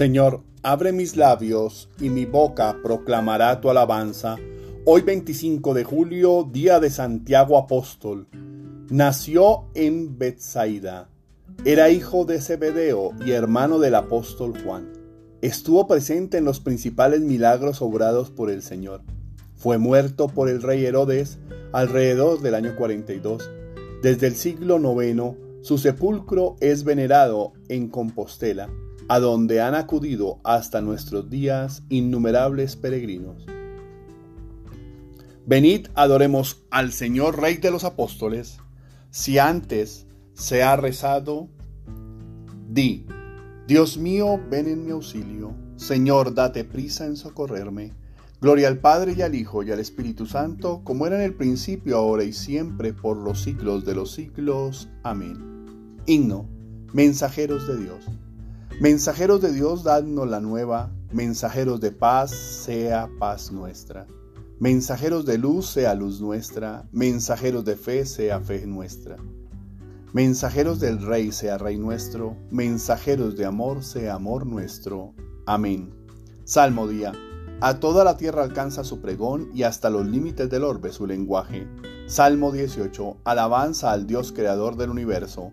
Señor, abre mis labios y mi boca proclamará tu alabanza. Hoy 25 de julio, día de Santiago Apóstol. Nació en Bethsaida. Era hijo de Zebedeo y hermano del apóstol Juan. Estuvo presente en los principales milagros obrados por el Señor. Fue muerto por el rey Herodes alrededor del año 42. Desde el siglo IX, su sepulcro es venerado en Compostela a donde han acudido hasta nuestros días innumerables peregrinos. Venid, adoremos al Señor Rey de los Apóstoles. Si antes se ha rezado, di, Dios mío, ven en mi auxilio. Señor, date prisa en socorrerme. Gloria al Padre y al Hijo y al Espíritu Santo, como era en el principio, ahora y siempre, por los siglos de los siglos. Amén. Himno, mensajeros de Dios. Mensajeros de Dios, dadnos la nueva, mensajeros de paz, sea paz nuestra. Mensajeros de luz, sea luz nuestra. Mensajeros de fe, sea fe nuestra. Mensajeros del Rey, sea Rey nuestro. Mensajeros de amor, sea amor nuestro. Amén. Salmo día. A toda la tierra alcanza su pregón y hasta los límites del orbe su lenguaje. Salmo 18. Alabanza al Dios creador del universo.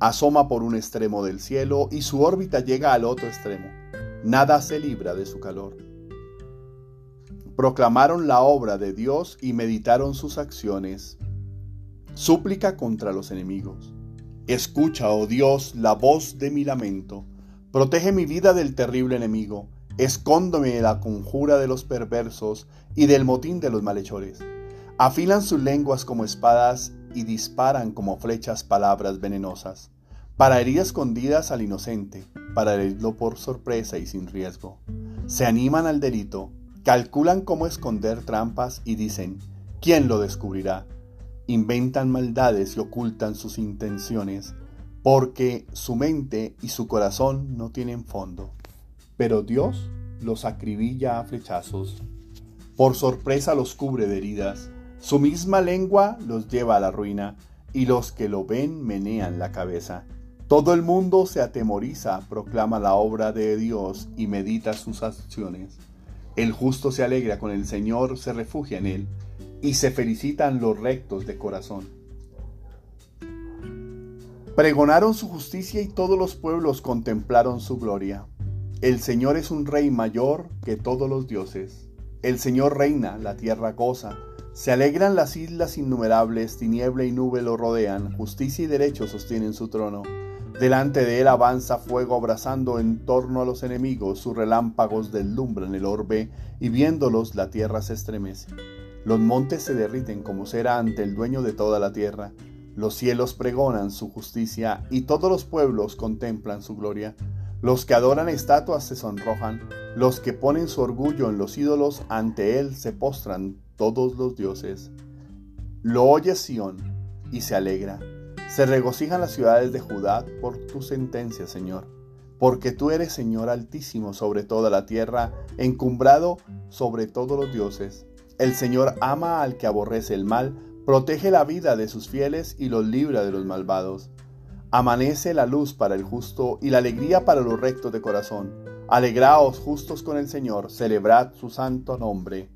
asoma por un extremo del cielo y su órbita llega al otro extremo. Nada se libra de su calor. Proclamaron la obra de Dios y meditaron sus acciones. Súplica contra los enemigos. Escucha, oh Dios, la voz de mi lamento. Protege mi vida del terrible enemigo. Escóndome de la conjura de los perversos y del motín de los malhechores. Afilan sus lenguas como espadas y disparan como flechas palabras venenosas, para herir escondidas al inocente, para herirlo por sorpresa y sin riesgo. Se animan al delito, calculan cómo esconder trampas y dicen, ¿quién lo descubrirá? Inventan maldades y ocultan sus intenciones, porque su mente y su corazón no tienen fondo. Pero Dios los acribilla a flechazos. Por sorpresa los cubre de heridas su misma lengua los lleva a la ruina, y los que lo ven menean la cabeza. Todo el mundo se atemoriza, proclama la obra de Dios y medita sus acciones. El justo se alegra con el Señor, se refugia en él, y se felicitan los rectos de corazón. Pregonaron su justicia y todos los pueblos contemplaron su gloria. El Señor es un rey mayor que todos los dioses. El Señor reina, la tierra goza se alegran las islas innumerables, tiniebla y nube lo rodean, justicia y derecho sostienen su trono. Delante de él avanza fuego abrazando en torno a los enemigos, sus relámpagos deslumbran el orbe, y viéndolos la tierra se estremece. Los montes se derriten como cera ante el dueño de toda la tierra. Los cielos pregonan su justicia, y todos los pueblos contemplan su gloria. Los que adoran estatuas se sonrojan, los que ponen su orgullo en los ídolos ante él se postran todos los dioses. Lo oye Sión y se alegra. Se regocijan las ciudades de Judá por tu sentencia, Señor. Porque tú eres Señor altísimo sobre toda la tierra, encumbrado sobre todos los dioses. El Señor ama al que aborrece el mal, protege la vida de sus fieles y los libra de los malvados. Amanece la luz para el justo y la alegría para los rectos de corazón. Alegraos justos con el Señor, celebrad su santo nombre.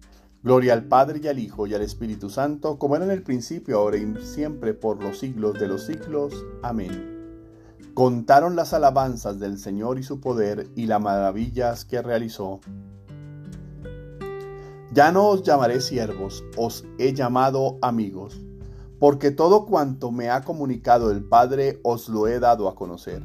Gloria al Padre y al Hijo y al Espíritu Santo, como era en el principio, ahora y siempre, por los siglos de los siglos. Amén. Contaron las alabanzas del Señor y su poder y las maravillas que realizó. Ya no os llamaré siervos, os he llamado amigos, porque todo cuanto me ha comunicado el Padre os lo he dado a conocer.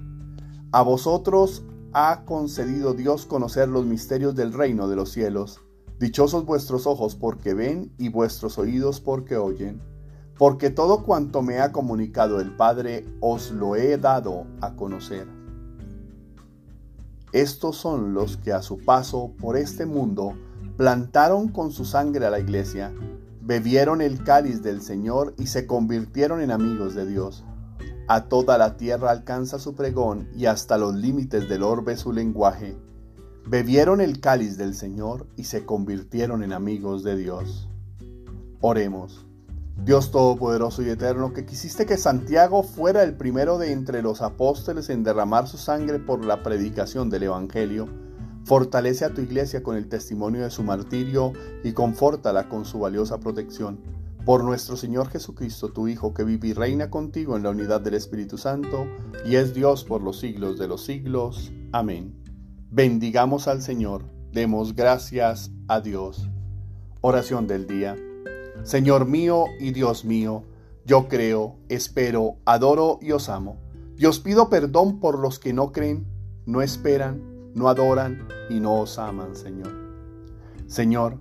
A vosotros ha concedido Dios conocer los misterios del reino de los cielos Dichosos vuestros ojos porque ven y vuestros oídos porque oyen. porque todo cuanto me ha comunicado el Padre os lo he dado a conocer. Estos son los que a su paso por este mundo plantaron con su sangre a la iglesia, bebieron el cáliz del Señor y se convirtieron en amigos de Dios. A toda la tierra alcanza su pregón y hasta los límites del orbe su lenguaje. Bebieron el cáliz del Señor y se convirtieron en amigos de Dios. Oremos. Dios Todopoderoso y Eterno, que quisiste que Santiago fuera el primero de entre los apóstoles en derramar su sangre por la predicación del Evangelio, fortalece a tu iglesia con el testimonio de su martirio y confórtala con su valiosa protección. Por nuestro Señor Jesucristo, tu Hijo, que vive y reina contigo en la unidad del Espíritu Santo, y es Dios por los siglos de los siglos. Amén. Bendigamos al Señor, demos gracias a Dios. Oración del día. Señor mío y Dios mío, yo creo, espero, adoro y os amo. Y os pido perdón por los que no creen, no esperan, no adoran y no os aman, Señor. Señor,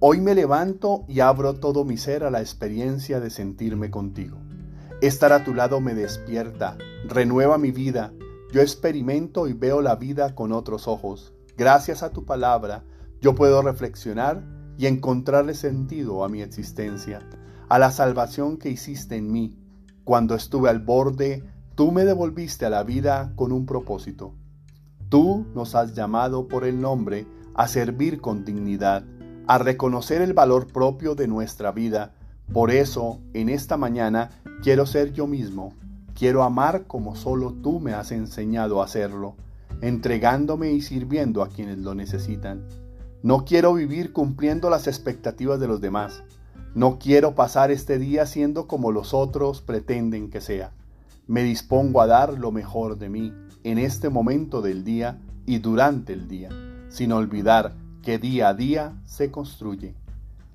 hoy me levanto y abro todo mi ser a la experiencia de sentirme contigo. Estar a tu lado me despierta, renueva mi vida. Yo experimento y veo la vida con otros ojos. Gracias a tu palabra, yo puedo reflexionar y encontrarle sentido a mi existencia, a la salvación que hiciste en mí. Cuando estuve al borde, tú me devolviste a la vida con un propósito. Tú nos has llamado por el nombre a servir con dignidad, a reconocer el valor propio de nuestra vida. Por eso, en esta mañana, quiero ser yo mismo. Quiero amar como solo tú me has enseñado a hacerlo, entregándome y sirviendo a quienes lo necesitan. No quiero vivir cumpliendo las expectativas de los demás. No quiero pasar este día siendo como los otros pretenden que sea. Me dispongo a dar lo mejor de mí en este momento del día y durante el día, sin olvidar que día a día se construye.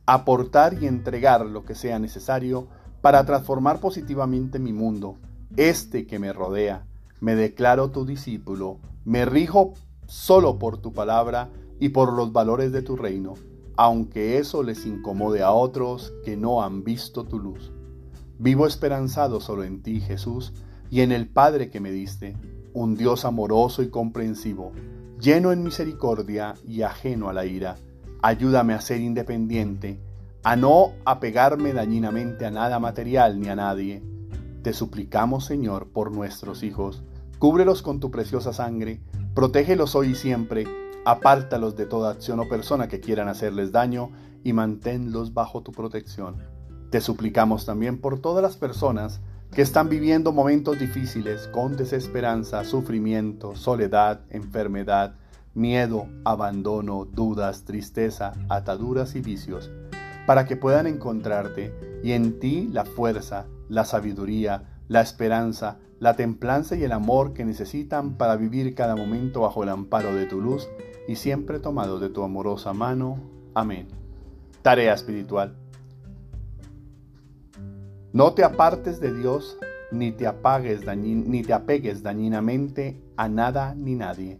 Aportar y entregar lo que sea necesario para transformar positivamente mi mundo, este que me rodea. Me declaro tu discípulo, me rijo solo por tu palabra y por los valores de tu reino, aunque eso les incomode a otros que no han visto tu luz. Vivo esperanzado solo en ti, Jesús, y en el Padre que me diste, un Dios amoroso y comprensivo, lleno en misericordia y ajeno a la ira. Ayúdame a ser independiente, a no apegarme dañinamente a nada material ni a nadie. Te suplicamos, Señor, por nuestros hijos. Cúbrelos con tu preciosa sangre, protégelos hoy y siempre, Apártalos de toda acción o persona que quieran hacerles daño y manténlos bajo tu protección. Te suplicamos también por todas las personas que están viviendo momentos difíciles con desesperanza, sufrimiento, soledad, enfermedad, miedo, abandono, dudas, tristeza, ataduras y vicios, para que puedan encontrarte y en ti la fuerza, la sabiduría, la esperanza, la templanza y el amor que necesitan para vivir cada momento bajo el amparo de tu luz y siempre tomado de tu amorosa mano. Amén. Tarea espiritual. No te apartes de Dios ni te, apagues ni te apegues dañinamente a nada ni nadie.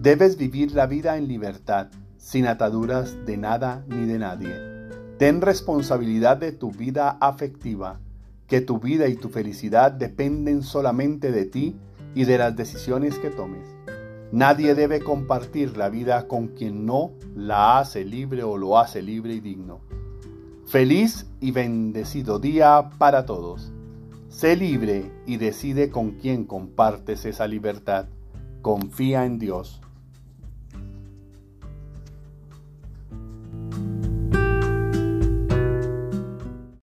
Debes vivir la vida en libertad, sin ataduras de nada ni de nadie. Ten responsabilidad de tu vida afectiva, que tu vida y tu felicidad dependen solamente de ti y de las decisiones que tomes. Nadie debe compartir la vida con quien no la hace libre o lo hace libre y digno. Feliz y bendecido día para todos. Sé libre y decide con quién compartes esa libertad. Confía en Dios.